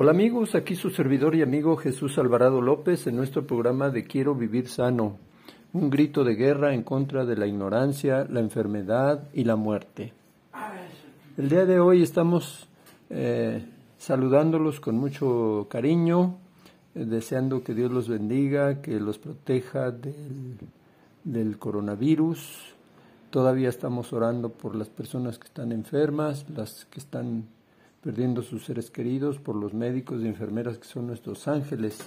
Hola amigos, aquí su servidor y amigo Jesús Alvarado López en nuestro programa de Quiero Vivir Sano, un grito de guerra en contra de la ignorancia, la enfermedad y la muerte. El día de hoy estamos eh, saludándolos con mucho cariño, eh, deseando que Dios los bendiga, que los proteja del, del coronavirus. Todavía estamos orando por las personas que están enfermas, las que están perdiendo sus seres queridos, por los médicos y enfermeras que son nuestros ángeles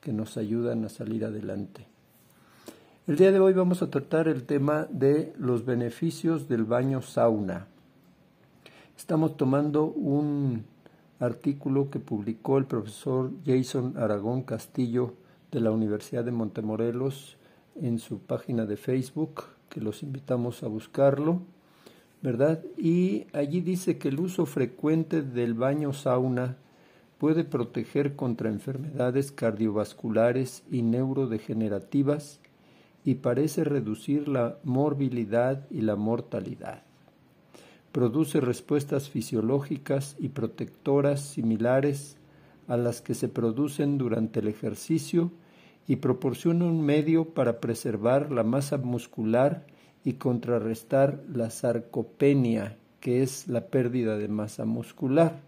que nos ayudan a salir adelante. El día de hoy vamos a tratar el tema de los beneficios del baño sauna. Estamos tomando un artículo que publicó el profesor Jason Aragón Castillo de la Universidad de Montemorelos en su página de Facebook, que los invitamos a buscarlo ¿verdad? Y allí dice que el uso frecuente del baño sauna puede proteger contra enfermedades cardiovasculares y neurodegenerativas y parece reducir la morbilidad y la mortalidad. Produce respuestas fisiológicas y protectoras similares a las que se producen durante el ejercicio y proporciona un medio para preservar la masa muscular y contrarrestar la sarcopenia, que es la pérdida de masa muscular.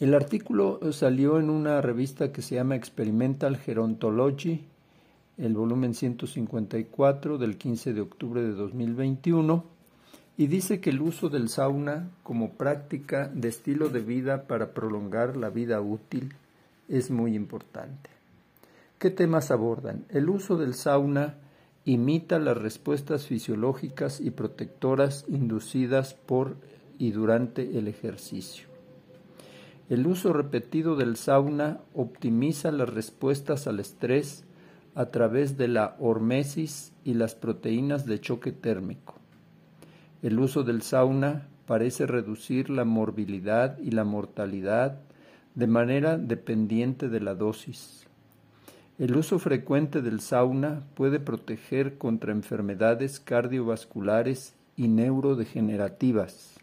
El artículo salió en una revista que se llama Experimental Gerontology, el volumen 154 del 15 de octubre de 2021, y dice que el uso del sauna como práctica de estilo de vida para prolongar la vida útil es muy importante. ¿Qué temas abordan? El uso del sauna imita las respuestas fisiológicas y protectoras inducidas por y durante el ejercicio. El uso repetido del sauna optimiza las respuestas al estrés a través de la hormesis y las proteínas de choque térmico. El uso del sauna parece reducir la morbilidad y la mortalidad de manera dependiente de la dosis. El uso frecuente del sauna puede proteger contra enfermedades cardiovasculares y neurodegenerativas.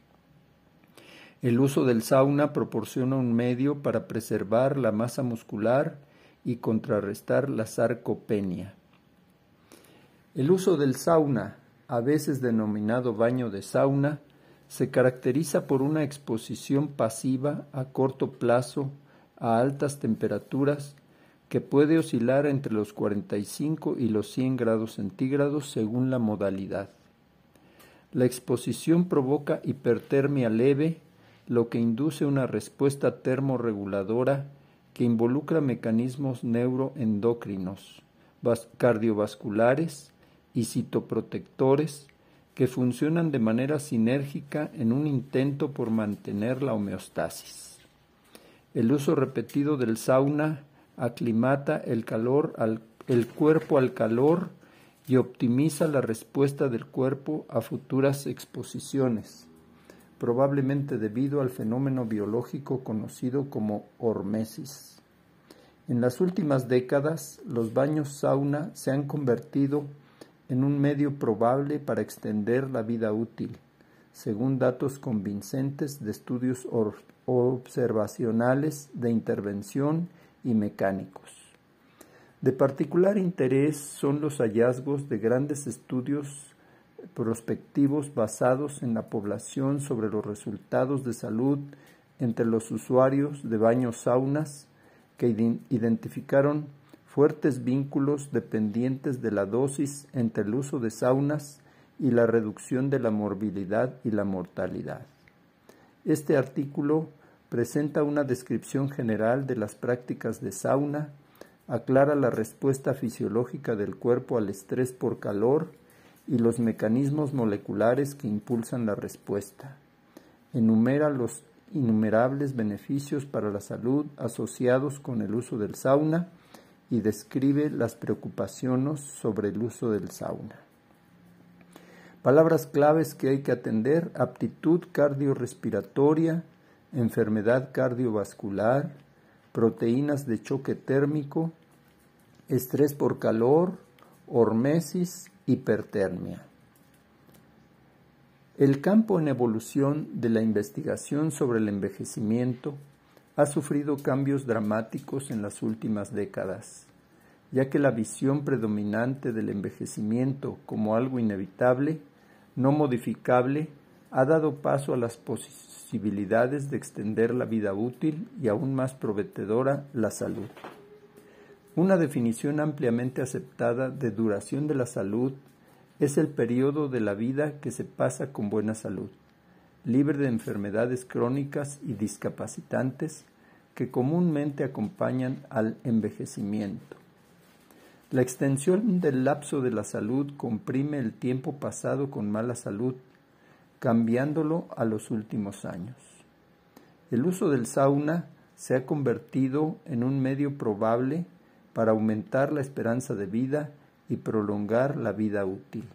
El uso del sauna proporciona un medio para preservar la masa muscular y contrarrestar la sarcopenia. El uso del sauna, a veces denominado baño de sauna, se caracteriza por una exposición pasiva a corto plazo a altas temperaturas que puede oscilar entre los 45 y los 100 grados centígrados según la modalidad. La exposición provoca hipertermia leve, lo que induce una respuesta termorreguladora que involucra mecanismos neuroendocrinos, cardiovasculares y citoprotectores que funcionan de manera sinérgica en un intento por mantener la homeostasis. El uso repetido del sauna aclimata el, calor al, el cuerpo al calor y optimiza la respuesta del cuerpo a futuras exposiciones, probablemente debido al fenómeno biológico conocido como hormesis. En las últimas décadas, los baños sauna se han convertido en un medio probable para extender la vida útil, según datos convincentes de estudios observacionales de intervención y mecánicos. De particular interés son los hallazgos de grandes estudios prospectivos basados en la población sobre los resultados de salud entre los usuarios de baños saunas que identificaron fuertes vínculos dependientes de la dosis entre el uso de saunas y la reducción de la morbilidad y la mortalidad. Este artículo presenta una descripción general de las prácticas de sauna, aclara la respuesta fisiológica del cuerpo al estrés por calor y los mecanismos moleculares que impulsan la respuesta. Enumera los innumerables beneficios para la salud asociados con el uso del sauna y describe las preocupaciones sobre el uso del sauna. Palabras claves que hay que atender, aptitud cardiorrespiratoria, enfermedad cardiovascular, proteínas de choque térmico, estrés por calor, hormesis, hipertermia. El campo en evolución de la investigación sobre el envejecimiento ha sufrido cambios dramáticos en las últimas décadas, ya que la visión predominante del envejecimiento como algo inevitable, no modificable, ha dado paso a las posibilidades de extender la vida útil y aún más prometedora la salud. Una definición ampliamente aceptada de duración de la salud es el periodo de la vida que se pasa con buena salud, libre de enfermedades crónicas y discapacitantes que comúnmente acompañan al envejecimiento. La extensión del lapso de la salud comprime el tiempo pasado con mala salud, cambiándolo a los últimos años. El uso del sauna se ha convertido en un medio probable para aumentar la esperanza de vida y prolongar la vida útil.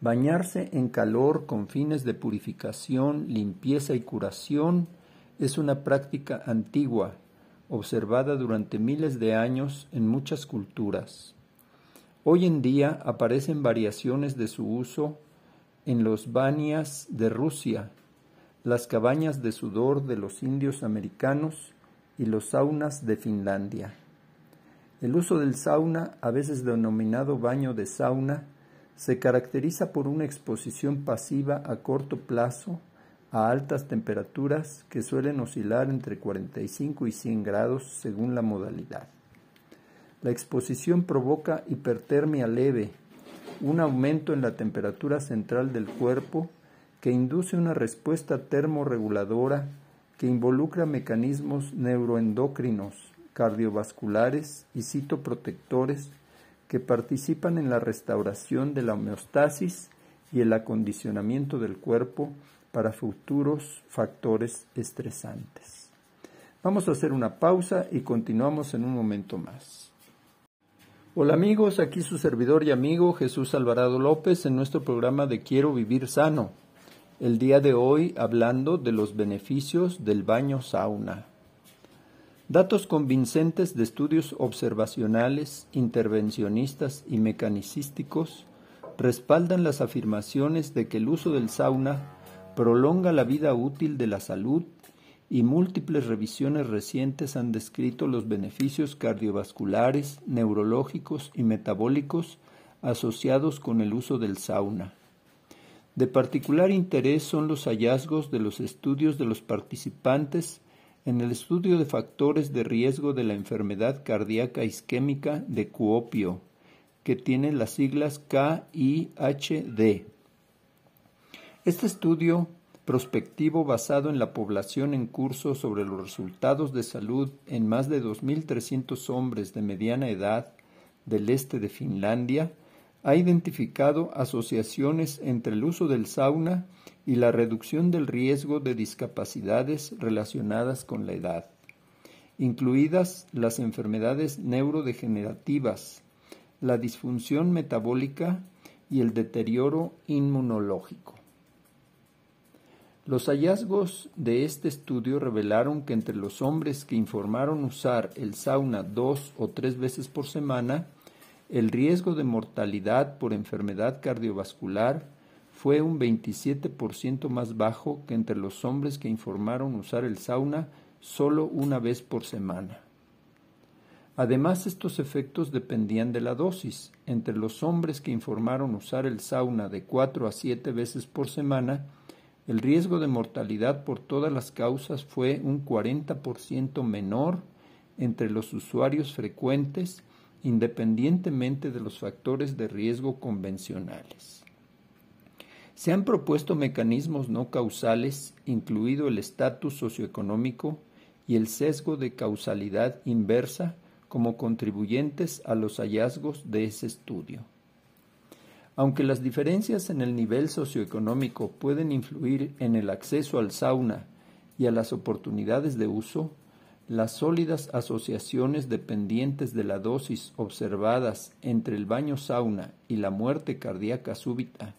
Bañarse en calor con fines de purificación, limpieza y curación es una práctica antigua, observada durante miles de años en muchas culturas. Hoy en día aparecen variaciones de su uso en los banias de Rusia, las cabañas de sudor de los indios americanos y los saunas de Finlandia. El uso del sauna, a veces denominado baño de sauna, se caracteriza por una exposición pasiva a corto plazo a altas temperaturas que suelen oscilar entre 45 y 100 grados según la modalidad. La exposición provoca hipertermia leve, un aumento en la temperatura central del cuerpo que induce una respuesta termorreguladora que involucra mecanismos neuroendocrinos, cardiovasculares y citoprotectores que participan en la restauración de la homeostasis y el acondicionamiento del cuerpo para futuros factores estresantes. Vamos a hacer una pausa y continuamos en un momento más. Hola amigos, aquí su servidor y amigo Jesús Alvarado López en nuestro programa de Quiero Vivir Sano. El día de hoy hablando de los beneficios del baño sauna. Datos convincentes de estudios observacionales, intervencionistas y mecanicísticos respaldan las afirmaciones de que el uso del sauna prolonga la vida útil de la salud y múltiples revisiones recientes han descrito los beneficios cardiovasculares, neurológicos y metabólicos asociados con el uso del sauna. De particular interés son los hallazgos de los estudios de los participantes en el estudio de factores de riesgo de la enfermedad cardíaca isquémica de Cuopio, que tiene las siglas KIHD. Este estudio prospectivo basado en la población en curso sobre los resultados de salud en más de 2.300 hombres de mediana edad del este de Finlandia ha identificado asociaciones entre el uso del sauna y la reducción del riesgo de discapacidades relacionadas con la edad, incluidas las enfermedades neurodegenerativas, la disfunción metabólica y el deterioro inmunológico. Los hallazgos de este estudio revelaron que entre los hombres que informaron usar el sauna dos o tres veces por semana, el riesgo de mortalidad por enfermedad cardiovascular fue un 27% más bajo que entre los hombres que informaron usar el sauna solo una vez por semana. Además, estos efectos dependían de la dosis. Entre los hombres que informaron usar el sauna de cuatro a siete veces por semana, el riesgo de mortalidad por todas las causas fue un 40% menor entre los usuarios frecuentes independientemente de los factores de riesgo convencionales. Se han propuesto mecanismos no causales, incluido el estatus socioeconómico y el sesgo de causalidad inversa, como contribuyentes a los hallazgos de ese estudio. Aunque las diferencias en el nivel socioeconómico pueden influir en el acceso al sauna y a las oportunidades de uso, las sólidas asociaciones dependientes de la dosis observadas entre el baño sauna y la muerte cardíaca súbita,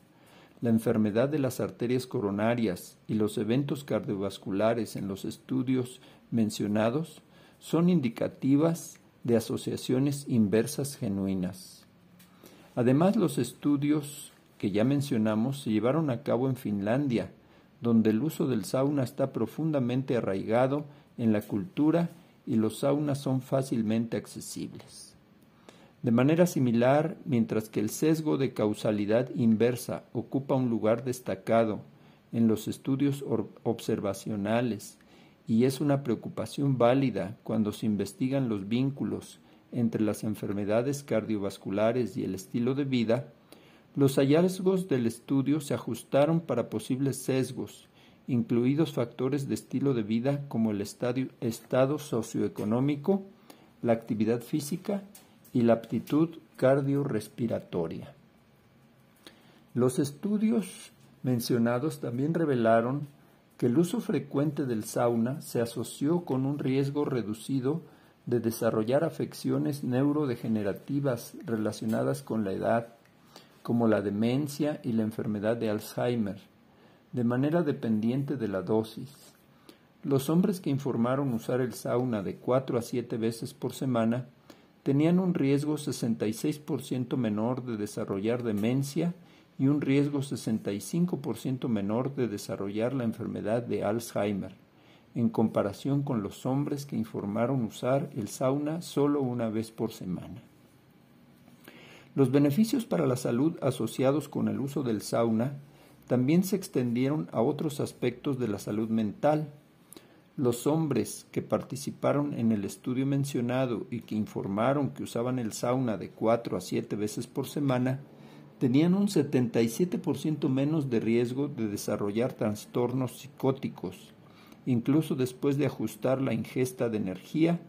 la enfermedad de las arterias coronarias y los eventos cardiovasculares en los estudios mencionados son indicativas de asociaciones inversas genuinas. Además, los estudios que ya mencionamos se llevaron a cabo en Finlandia, donde el uso del sauna está profundamente arraigado en la cultura y los saunas son fácilmente accesibles. De manera similar, mientras que el sesgo de causalidad inversa ocupa un lugar destacado en los estudios observacionales y es una preocupación válida cuando se investigan los vínculos entre las enfermedades cardiovasculares y el estilo de vida, los hallazgos del estudio se ajustaron para posibles sesgos, incluidos factores de estilo de vida como el estado socioeconómico, la actividad física y la aptitud cardiorrespiratoria. Los estudios mencionados también revelaron que el uso frecuente del sauna se asoció con un riesgo reducido de desarrollar afecciones neurodegenerativas relacionadas con la edad, como la demencia y la enfermedad de Alzheimer, de manera dependiente de la dosis. Los hombres que informaron usar el sauna de 4 a 7 veces por semana tenían un riesgo 66% menor de desarrollar demencia y un riesgo 65% menor de desarrollar la enfermedad de Alzheimer, en comparación con los hombres que informaron usar el sauna solo una vez por semana. Los beneficios para la salud asociados con el uso del sauna también se extendieron a otros aspectos de la salud mental. Los hombres que participaron en el estudio mencionado y que informaron que usaban el sauna de cuatro a siete veces por semana tenían un 77% menos de riesgo de desarrollar trastornos psicóticos, incluso después de ajustar la ingesta de energía,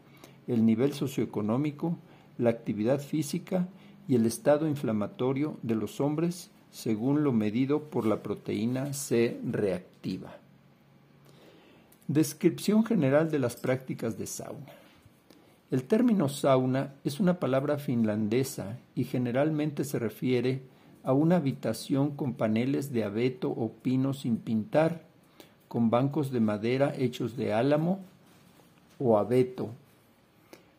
el nivel socioeconómico, la actividad física y el estado inflamatorio de los hombres según lo medido por la proteína C reactiva. Descripción general de las prácticas de sauna. El término sauna es una palabra finlandesa y generalmente se refiere a una habitación con paneles de abeto o pino sin pintar, con bancos de madera hechos de álamo o abeto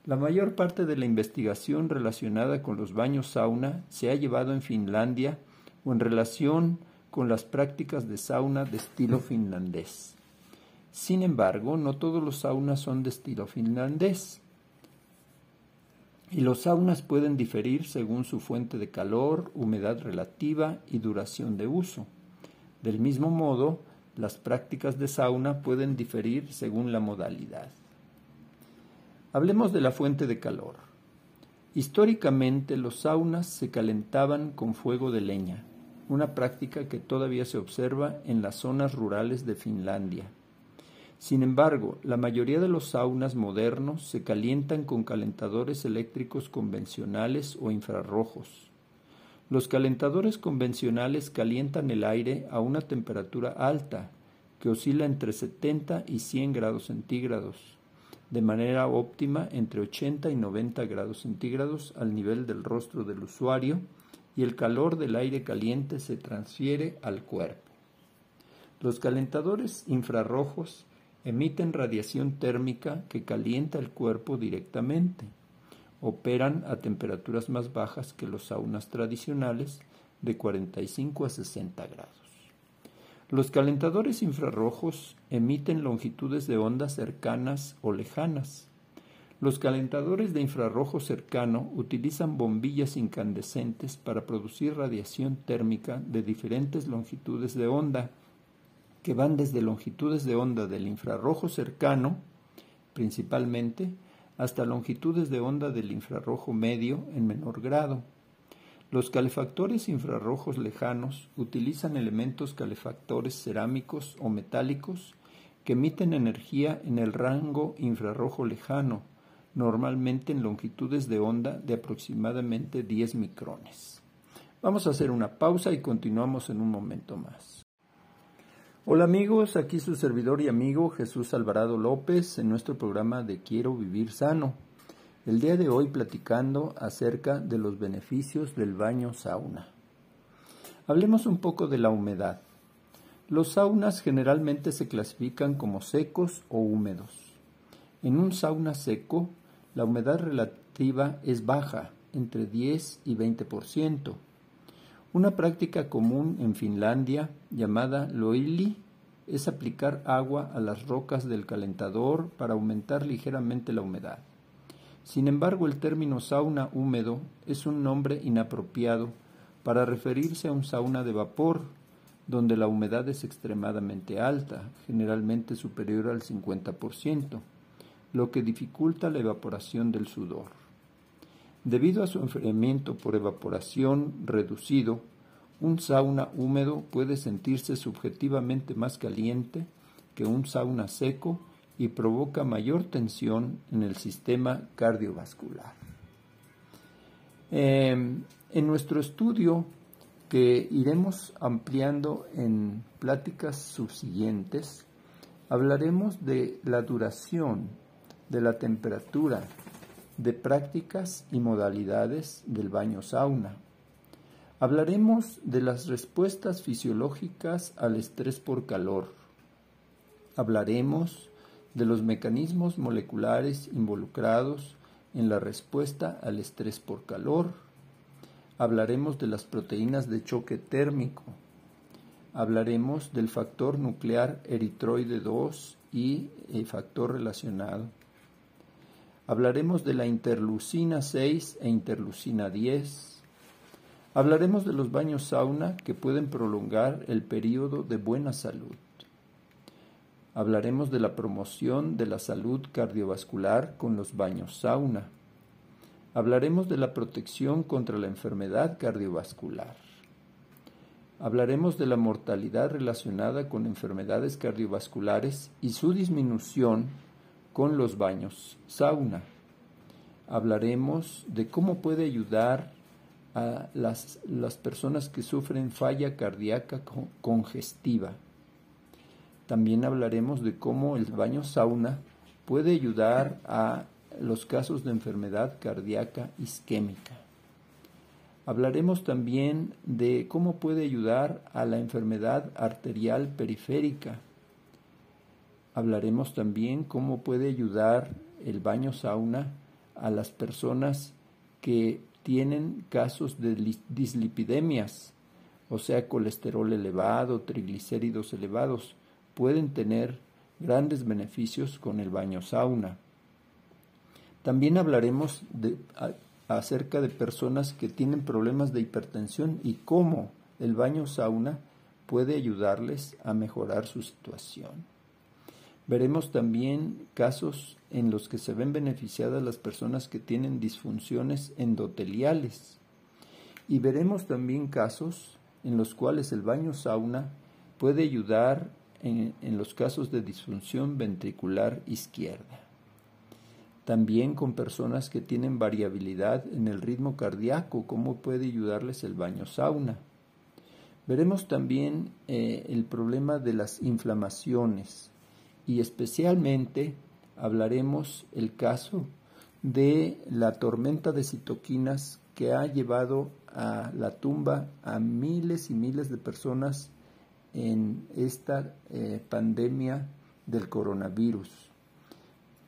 la mayor parte de la investigación relacionada con los baños sauna se ha llevado en Finlandia o en relación con las prácticas de sauna de estilo finlandés. Sin embargo, no todos los saunas son de estilo finlandés. Y los saunas pueden diferir según su fuente de calor, humedad relativa y duración de uso. Del mismo modo, las prácticas de sauna pueden diferir según la modalidad. Hablemos de la fuente de calor. Históricamente los saunas se calentaban con fuego de leña, una práctica que todavía se observa en las zonas rurales de Finlandia. Sin embargo, la mayoría de los saunas modernos se calientan con calentadores eléctricos convencionales o infrarrojos. Los calentadores convencionales calientan el aire a una temperatura alta, que oscila entre 70 y 100 grados centígrados de manera óptima entre 80 y 90 grados centígrados al nivel del rostro del usuario y el calor del aire caliente se transfiere al cuerpo. Los calentadores infrarrojos emiten radiación térmica que calienta el cuerpo directamente. Operan a temperaturas más bajas que los saunas tradicionales de 45 a 60 grados. Los calentadores infrarrojos emiten longitudes de onda cercanas o lejanas. Los calentadores de infrarrojo cercano utilizan bombillas incandescentes para producir radiación térmica de diferentes longitudes de onda, que van desde longitudes de onda del infrarrojo cercano, principalmente, hasta longitudes de onda del infrarrojo medio en menor grado. Los calefactores infrarrojos lejanos utilizan elementos calefactores cerámicos o metálicos que emiten energía en el rango infrarrojo lejano, normalmente en longitudes de onda de aproximadamente 10 micrones. Vamos a hacer una pausa y continuamos en un momento más. Hola amigos, aquí su servidor y amigo Jesús Alvarado López en nuestro programa de Quiero Vivir Sano. El día de hoy platicando acerca de los beneficios del baño sauna. Hablemos un poco de la humedad. Los saunas generalmente se clasifican como secos o húmedos. En un sauna seco, la humedad relativa es baja, entre 10 y 20%. Una práctica común en Finlandia, llamada loili, es aplicar agua a las rocas del calentador para aumentar ligeramente la humedad. Sin embargo, el término sauna húmedo es un nombre inapropiado para referirse a un sauna de vapor, donde la humedad es extremadamente alta, generalmente superior al 50%, lo que dificulta la evaporación del sudor. Debido a su enfriamiento por evaporación reducido, un sauna húmedo puede sentirse subjetivamente más caliente que un sauna seco y provoca mayor tensión en el sistema cardiovascular. Em, en nuestro estudio, que iremos ampliando en pláticas subsiguientes, hablaremos de la duración, de la temperatura, de prácticas y modalidades del baño sauna Hablaremos de las respuestas fisiológicas al estrés por calor. Hablaremos de los mecanismos moleculares involucrados en la respuesta al estrés por calor. Hablaremos de las proteínas de choque térmico. Hablaremos del factor nuclear eritroide 2 y el factor relacionado. Hablaremos de la interlucina 6 e interlucina 10 Hablaremos de los baños sauna que pueden prolongar el periodo de buena salud. Hablaremos de la promoción de la salud cardiovascular con los baños sauna. Hablaremos de la protección contra la enfermedad cardiovascular. Hablaremos de la mortalidad relacionada con enfermedades cardiovasculares y su disminución con los baños sauna. Hablaremos de cómo puede ayudar a las, las personas que sufren falla cardíaca congestiva. También hablaremos de cómo el baño sauna puede ayudar a los casos de enfermedad cardíaca isquémica. Hablaremos también de cómo puede ayudar a la enfermedad arterial periférica. Hablaremos también cómo puede ayudar el baño sauna a las personas que tienen casos de dislipidemias, o sea, colesterol elevado, triglicéridos elevados, pueden tener grandes beneficios con el baño sauna. También hablaremos acerca de personas que tienen problemas de hipertensión y cómo el baño sauna puede ayudarles a mejorar su situación. Veremos también casos en los que se ven beneficiadas las personas que tienen disfunciones endoteliales. Y veremos también casos en los cuales el baño sauna puede ayudar en, los casos de disfunción ventricular izquierda. También con personas que tienen variabilidad en el ritmo cardíaco, cómo puede ayudarles el baño sauna. Veremos también eh, el problema de las inflamaciones, y especialmente hablaremos el caso de la tormenta de citoquinas que ha llevado a la tumba a miles y miles de personas en esta eh, pandemia del coronavirus.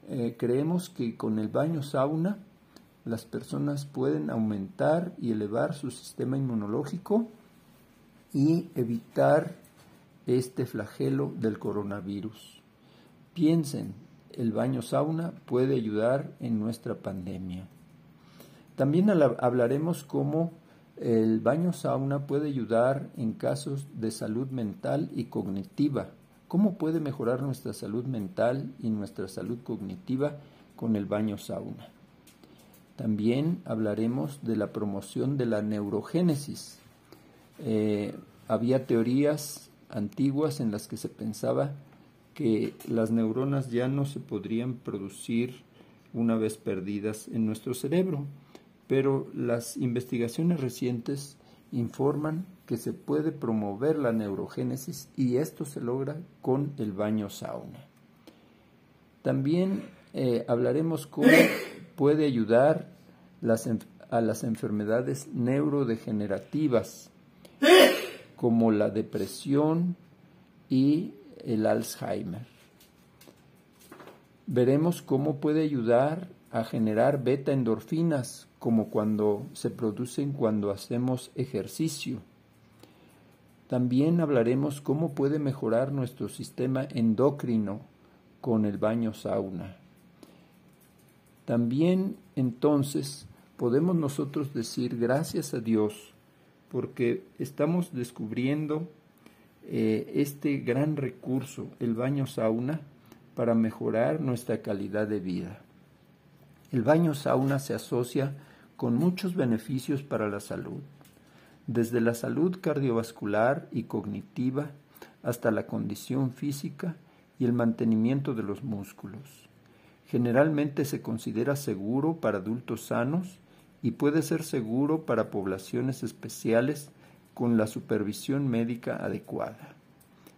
Eh, creemos que con el baño sauna las personas pueden aumentar y elevar su sistema inmunológico y evitar este flagelo del coronavirus. Piensen, el baño sauna puede ayudar en nuestra pandemia. También hablaremos cómo el baño sauna puede ayudar en casos de salud mental y cognitiva. ¿Cómo puede mejorar nuestra salud mental y nuestra salud cognitiva con el baño sauna? También hablaremos de la promoción de la neurogénesis. Eh, había teorías antiguas en las que se pensaba que las neuronas ya no se podrían producir una vez perdidas en nuestro cerebro, pero las investigaciones recientes informan que se puede promover la neurogénesis y esto se logra con el baño sauna. También eh, hablaremos cómo puede ayudar a las enfermedades neurodegenerativas como la depresión y el Alzheimer. Veremos cómo puede ayudar a generar beta endorfinas, como cuando se producen cuando hacemos ejercicio. También hablaremos cómo puede mejorar nuestro sistema endocrino con el baño sauna. También entonces podemos nosotros decir gracias a Dios porque estamos descubriendo eh, este gran recurso, el baño sauna, para mejorar nuestra calidad de vida. El baño sauna se asocia con muchos beneficios para la salud, desde la salud cardiovascular y cognitiva hasta la condición física y el mantenimiento de los músculos. Generalmente se considera seguro para adultos sanos y puede ser seguro para poblaciones especiales con la supervisión médica adecuada.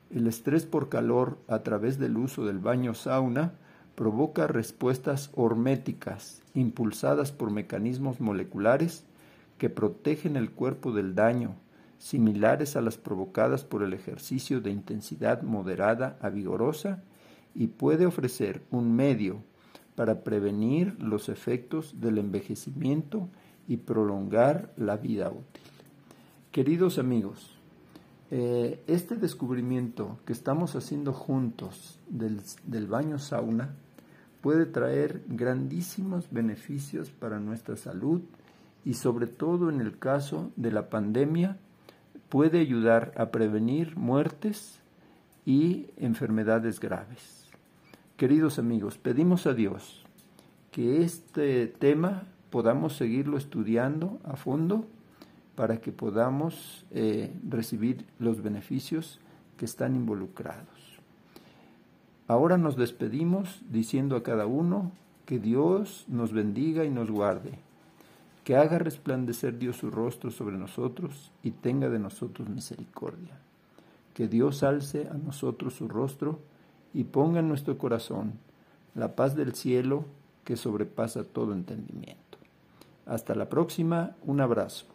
El estrés por calor a través del uso del baño sauna provoca respuestas horméticas impulsadas por mecanismos moleculares que protegen el cuerpo del daño, similares a las provocadas por el ejercicio de intensidad moderada a vigorosa, y puede ofrecer un medio para prevenir los efectos del envejecimiento y prolongar la vida útil. Queridos amigos, eh, este descubrimiento que estamos haciendo juntos del, del baño sauna puede traer grandísimos beneficios para nuestra salud y sobre todo en el caso de la pandemia puede ayudar a prevenir muertes y enfermedades graves. Queridos amigos, pedimos a Dios que este tema podamos seguirlo estudiando a fondo para que podamos eh, recibir los beneficios que están involucrados. Ahora nos despedimos diciendo a cada uno que Dios nos bendiga y nos guarde, que haga resplandecer Dios su rostro sobre nosotros y tenga de nosotros misericordia, que Dios alce a nosotros su rostro y ponga en nuestro corazón la paz del cielo que sobrepasa todo entendimiento. Hasta la próxima, un abrazo.